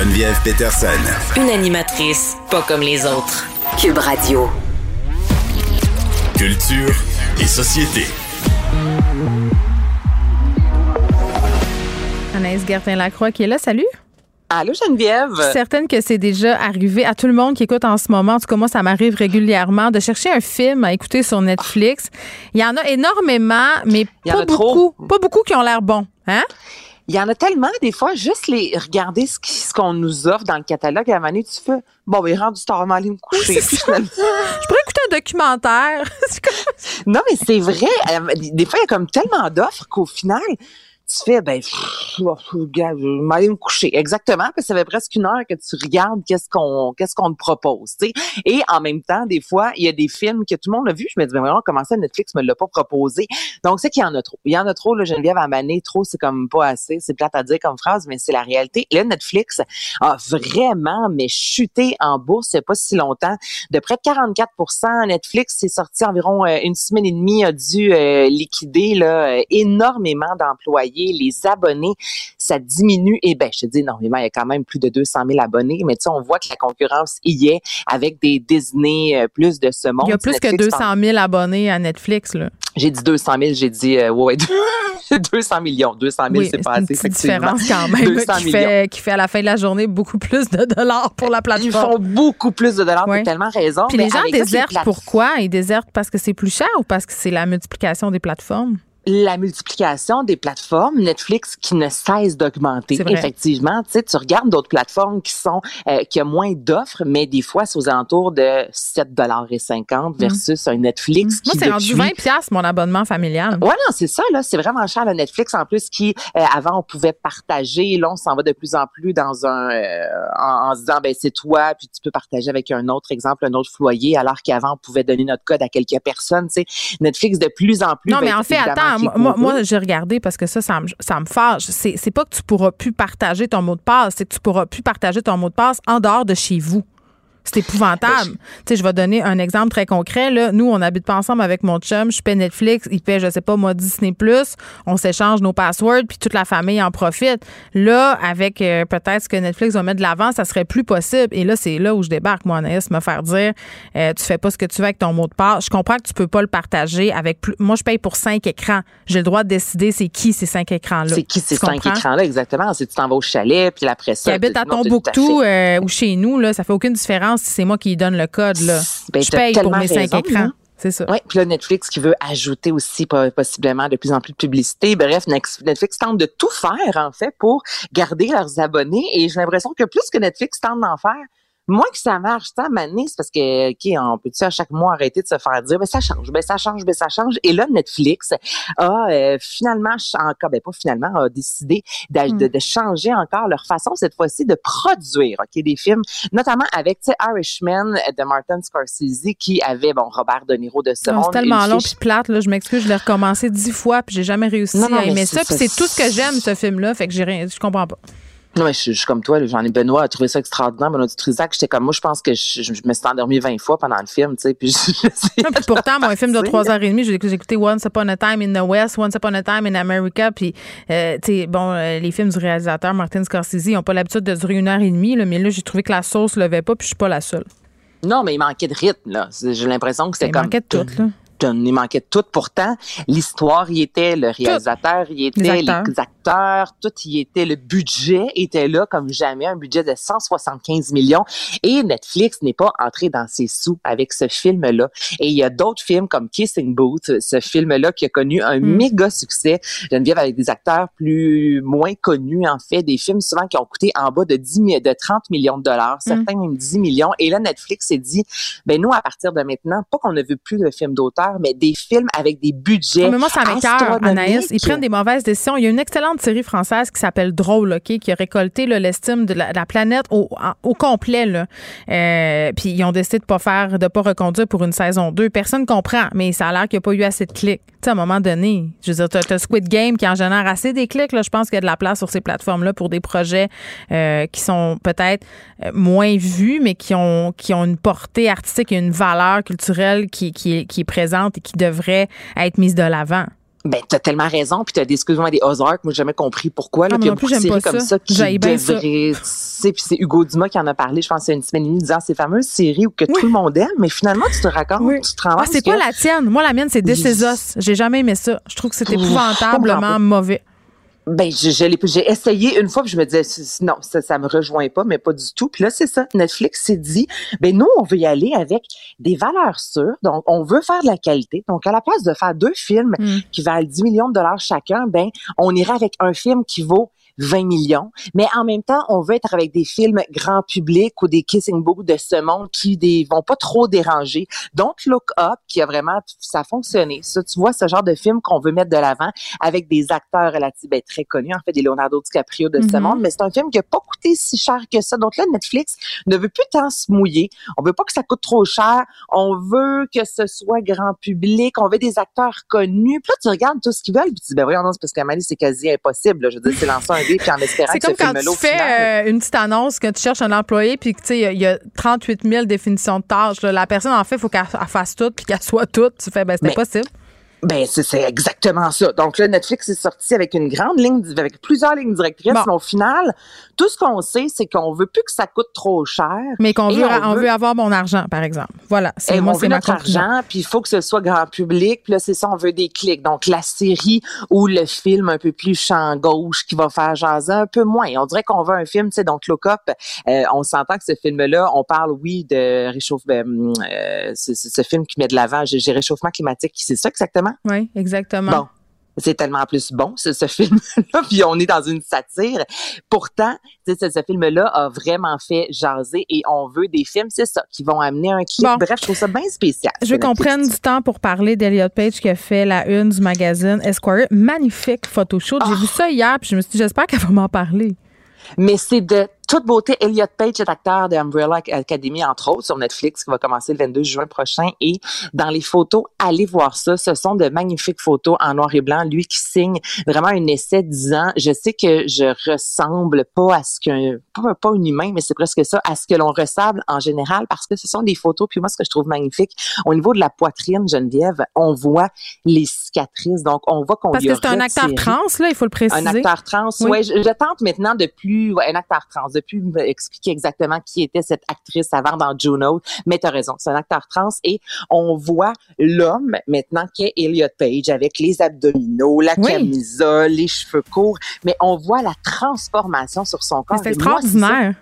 Geneviève Peterson. Une animatrice pas comme les autres. Cube Radio. Culture et société. Anaïs Gertin-Lacroix qui est là. Salut. Allô Geneviève. Je suis certaine que c'est déjà arrivé à tout le monde qui écoute en ce moment. En tout cas, moi, ça m'arrive régulièrement de chercher un film à écouter sur Netflix. Il y en a énormément, mais pas trop. beaucoup. Pas beaucoup qui ont l'air bons. Hein? Il y en a tellement, des fois, juste les regarder ce qui- ce qu'on nous offre dans le catalogue, à un moment donné, tu fais Bon, ben, rendu tard, m'en aller me coucher. Finalement- Je pourrais écouter un documentaire. Non, mais c'est vrai. euh, Des fois, il y a comme tellement d'offres qu'au final, tu fais, ben, pff, oh, regarde, je vais m'aller me coucher. Exactement, parce que ça fait presque une heure que tu regardes qu'est-ce qu'on qu'est-ce qu'on te propose, tu sais. Et en même temps, des fois, il y a des films que tout le monde a vu. Je me dis, ben, vraiment, comment ça, Netflix me l'a pas proposé? Donc, c'est qu'il y en a trop. Il y en a trop, là, Geneviève, à maner. Trop, c'est comme pas assez. C'est plate à dire comme phrase, mais c'est la réalité. Là, Netflix a vraiment, mais chuté en bourse il n'y a pas si longtemps. De près de 44% Netflix, c'est sorti environ euh, une semaine et demie, a dû euh, liquider là, euh, énormément d'employés. Les abonnés, ça diminue. Et ben, je te dis énormément, il y a quand même plus de 200 000 abonnés, mais tu sais, on voit que la concurrence y est avec des Disney, euh, plus de ce monde. Il y a plus que Netflix, 200 000 abonnés à Netflix. Là. J'ai dit 200 000, j'ai dit, euh, ouais, ouais, 200 millions. 200 000, Oui, c'est pas une assez, petite effectivement. différence quand même 200 qui millions. fait, qui fait à la fin de la journée beaucoup plus de dollars pour la Ils plateforme. font beaucoup plus de dollars, t'as tellement raison. Puis mais les gens ça, désertent plate- pourquoi? Ils désertent parce que c'est plus cher ou parce que c'est la multiplication des plateformes? La multiplication des plateformes, Netflix qui ne cesse d'augmenter. Effectivement, tu sais, tu regardes d'autres plateformes qui sont euh, qui a moins d'offres, mais des fois c'est aux alentours de 7 dollars et 50 versus un Netflix. Moi, qui c'est rendu depuis 20 piastres, mon abonnement familial. Ouais, non, c'est ça, là. C'est vraiment cher, le Netflix. En plus, qui, euh, avant, on pouvait partager. Là, on s'en va de plus en plus dans un, euh, en, en se disant, ben, c'est toi, puis tu peux partager avec un autre exemple, un autre foyer, alors qu'avant, on pouvait donner notre code à quelques personnes, tu sais. Netflix, de plus en plus. Non, ben, mais en fait, attends, moi, j'ai regardé parce que ça, ça me, ça me fâche. C'est pas que tu pourras plus partager ton mot de passe, c'est que tu pourras plus partager ton mot de passe en dehors de chez vous. C'est épouvantable. Tu sais, je vais donner un exemple très concret. Là. Nous, on n'habite pas ensemble avec mon chum. Je paie Netflix, il paie, je sais pas, moi, Disney+. On s'échange nos passwords, puis toute la famille en profite. Là, avec euh, peut-être ce que Netflix va mettre de l'avant, ça serait plus possible. Et là, c'est là où je débarque, moi, Anaïs, me faire dire, euh, tu fais pas ce que tu veux avec ton mot de passe. Je comprends que tu peux pas le partager avec plus. Moi, je paye pour cinq écrans. J'ai le droit de décider c'est qui ces cinq écrans-là. C'est qui ces Tu cinq écrans-là, exactement? C'est tu t'en vas au chalet, puis après ça. Qui habite à Tombouctou euh, ou chez nous, là, ça fait aucune différence si c'est moi qui donne le code. Là. Ben, je paye pour mes cinq écrans. hein. C'est ça. Oui, puis là, Netflix qui veut ajouter aussi po- possiblement de plus en plus de publicité. Bref, Netflix tente de tout faire, en fait, pour garder leurs abonnés. Et j'ai l'impression que plus que Netflix tente d'en faire, moins que ça marche, ça, Mané, c'est parce que, OK, on peut-tu à chaque mois arrêter de se faire dire, ben ça change, ben ça change, ben ça change. Et là, Netflix a euh, finalement, encore, ben pas finalement, a décidé d'aj- de, de changer encore leur façon, cette fois-ci, de produire, OK, des films, notamment avec, tu sais, Irishman de Martin Scorsese, qui avait, bon, Robert De Niro de ce Non, monde. c'est tellement long puis plate. Là, je m'excuse, je l'ai recommencé dix fois puis j'ai jamais réussi Non, non, à aimer ça. Puis c'est tout ce que j'aime, ce film-là. Fait que j'ai rien, je comprends pas. Non, mais je, suis- comme toi, j'en ai Benoît a trouvé ça extraordinaire, Benoît Dutrisac, j'étais comme moi, je pense que je, me suis endormie 20 fois pendant le film, tu sais, puis je, Non, puis pourtant, moi, un film de Tu sais. trois heures et demie, j'ai écouté, Once Upon a Time in the West, Once Upon a Time in America, puis, euh, tu sais, bon, euh, les films du réalisateur Martin Scorsese, ils n'ont pas l'habitude de durer une heure et demie, là, mais là, j'ai trouvé que la sauce ne levait pas, puis je suis pas la seule. Non, mais il manquait de rythme, là. J'ai l'impression que c'était Il comme. manquait de tout, là. Il manquait de tout. Pourtant, l'histoire y était, le réalisateur y était, Les les acteurs. tout y était. Le budget était là comme jamais, un budget de 175 millions. Et Netflix n'est pas entré dans ses sous avec ce film-là. Et il y a d'autres films comme Kissing Booth, ce film-là qui a connu un Mm. méga succès. Geneviève avec des acteurs plus moins connus, en fait, des films souvent qui ont coûté en bas de 10 mi- de 30 millions de dollars, certains même 10 millions. Et là, Netflix s'est dit, ben nous, à partir de maintenant, pas qu'on ne veut plus de films d'auteur, mais des films avec des budgets. Mais moi, ça m'écœure. Anaïs. Ils prennent des mauvaises décisions. Il y a une excellente série française qui s'appelle Drôle, OK, qui a récolté l'estime de la, de la planète au, complet. Là. Euh, puis ils ont décidé de pas faire, de pas reconduire pour une saison 2. Personne comprend, mais ça a l'air qu'il n'y a pas eu assez de clics. Tu sais, à un moment donné, je veux dire, t'as, t'as Squid Game qui en génère assez des clics. Là. Je pense qu'il y a de la place sur ces plateformes-là pour des projets euh, qui sont peut-être euh, moins vus, mais qui ont, qui ont une portée artistique et une valeur culturelle qui, qui est présente et qui devrait être mise de l'avant. Ben, t'as tellement raison, puis t'as des, excuse-moi, des Ozark, moi, j'ai jamais compris pourquoi, là, Ah, puis il y a beaucoup de séries comme ça. qui devraient, sais, puis c'est Hugo Dumas qui en a parlé, je pense, il y a une semaine et demie, disant ces fameuses séries où que tout le monde aime, mais finalement, tu te racontes, Oui. tu te Ah, c'est pas la tienne. Moi, la mienne, c'est This Is Us. J'ai jamais aimé ça. Je trouve que c'est épouvantablement mauvais. Ben, je, je l'ai- j'ai essayé une fois, puis je me disais, non, ça, ça me rejoint pas, mais pas du tout. Puis là, c'est ça. Netflix s'est dit, ben, nous, on veut y aller avec des valeurs sûres. Donc, on veut faire de la qualité. Donc, à la place de faire deux films Mm. qui valent 10 millions de dollars chacun, ben, on irait avec un film qui vaut 20 millions. Mais en même temps, on veut être avec des films grand public ou des kissing books de ce monde qui des, vont pas trop déranger. Donc, Look Up, qui a vraiment, ça a fonctionné. Ça, tu vois, ce genre de film qu'on veut mettre de l'avant avec des acteurs relativement ben, très connus, en fait, des Leonardo DiCaprio de ce Mhm. monde, mais c'est un film qui a pas coûté si cher que ça. Donc là, Netflix ne veut plus tant se mouiller. On veut pas que ça coûte trop cher. On veut que ce soit grand public. On veut des acteurs connus. Puis là, tu regardes tout ce qu'ils veulent, puis tu dis, ben voyons, non, c'est parce qu'à Mali, c'est quasi impossible. là. Je veux dire, c'est lancer un puis en espérant C'est que comme ce quand tu final, fais euh, une petite annonce, que tu cherches un employé, puis que tu sais, il y a- il y, a 38 000 définitions de tâches. là. La personne, en fait, il faut qu'elle elle fasse tout, puis qu'elle soit toute. Tu fais, ben, c'est impossible. Ben, c'est exactement ça. Donc là, Netflix est sorti avec une grande ligne, avec plusieurs lignes directrices, Bon. mais au final, tout ce qu'on sait, c'est qu'on veut plus que ça coûte trop cher. Mais qu'on veut, on on veut- veut avoir mon argent, par exemple. Voilà. C'est, Et moi, c'est notre conclusion. argent, puis il faut que ce soit grand public. Puis là, c'est ça, on veut des clics. Donc, la série ou le film un peu plus champ gauche qui va faire jaser un peu moins. On dirait qu'on veut un film, tu sais, donc Look Up, euh, on s'entend que ce film-là, on parle, oui, de réchauffement, euh, c'est ce film qui met de l'avant, j'ai réchauffement climatique, c'est ça exactement? Oui, exactement. Bon. C'est tellement plus bon, ce, ce film-là, puis on est dans une satire. Pourtant, ce, ce film-là a vraiment fait jaser et on veut des films, c'est ça, qui vont amener un. Bon. Bref, je trouve ça bien spécial. Je veux qu'on prenne du temps pour parler d'Eliot Page qui a fait la une du magazine Esquire. Magnifique photoshoot. J'ai vu ça hier, puis je me suis dit, j'espère qu'elle va m'en parler. Mais c'est de toute beauté. Elliot Page est acteur de Umbrella Academy, entre autres, sur Netflix, qui va commencer le 22 juin prochain. Et dans les photos, allez voir ça. Ce sont de magnifiques photos en noir et blanc. Lui qui signe vraiment un essai disant, je sais que je ressemble pas à ce qu'un, pas, pas un humain, mais c'est presque ça, à ce que l'on ressemble en général, parce que ce sont des photos. Puis moi, ce que je trouve magnifique, au niveau de la poitrine, Geneviève, on voit les cicatrices. Donc, on voit qu'on Parce que c'est un acteur trans, là, il faut le préciser. un acteur trans, Oui. ouais. Je, je tente maintenant de plus, ouais, un acteur trans, de plus me expliquer exactement qui était cette actrice avant dans Juno. Mais t'as raison, c'est un acteur trans et on voit l'homme maintenant qui est Elliot Page avec les abdominaux, la Oui. camisole, les cheveux courts. Mais on voit la transformation sur son corps. C'est moi, extraordinaire.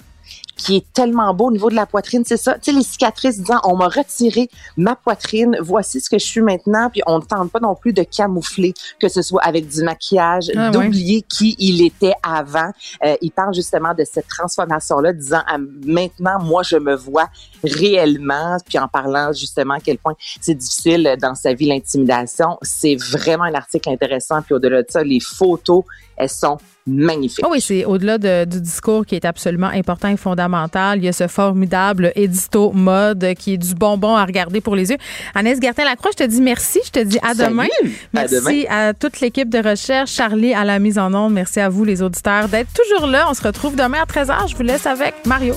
Qui est tellement beau au niveau de la poitrine, c'est ça. Tu sais, les cicatrices disant, on m'a retiré ma poitrine, voici ce que je suis maintenant, puis on ne tente pas non plus de camoufler, que ce soit avec du maquillage, Ah, d'oublier qui il était avant. Euh, il parle justement de cette transformation-là, disant, Ah, maintenant, moi, je me vois réellement, puis en parlant justement à quel point c'est difficile dans sa vie, l'intimidation. C'est vraiment un article intéressant, puis au-delà de ça, les photos, elles sont magnifiques. Ah oui, c'est au-delà de- du discours qui est absolument important et fondamental. Il y a ce formidable édito mode qui est du bonbon à regarder pour les yeux. Agnès Gertin-Lacroix, je te dis merci. Je te dis à Salut. demain. À Merci demain. à, toute l'équipe de recherche, Charlie à la mise en onde. Merci à vous, les auditeurs, d'être toujours là. On se retrouve demain à 13h. Je vous laisse avec Mario.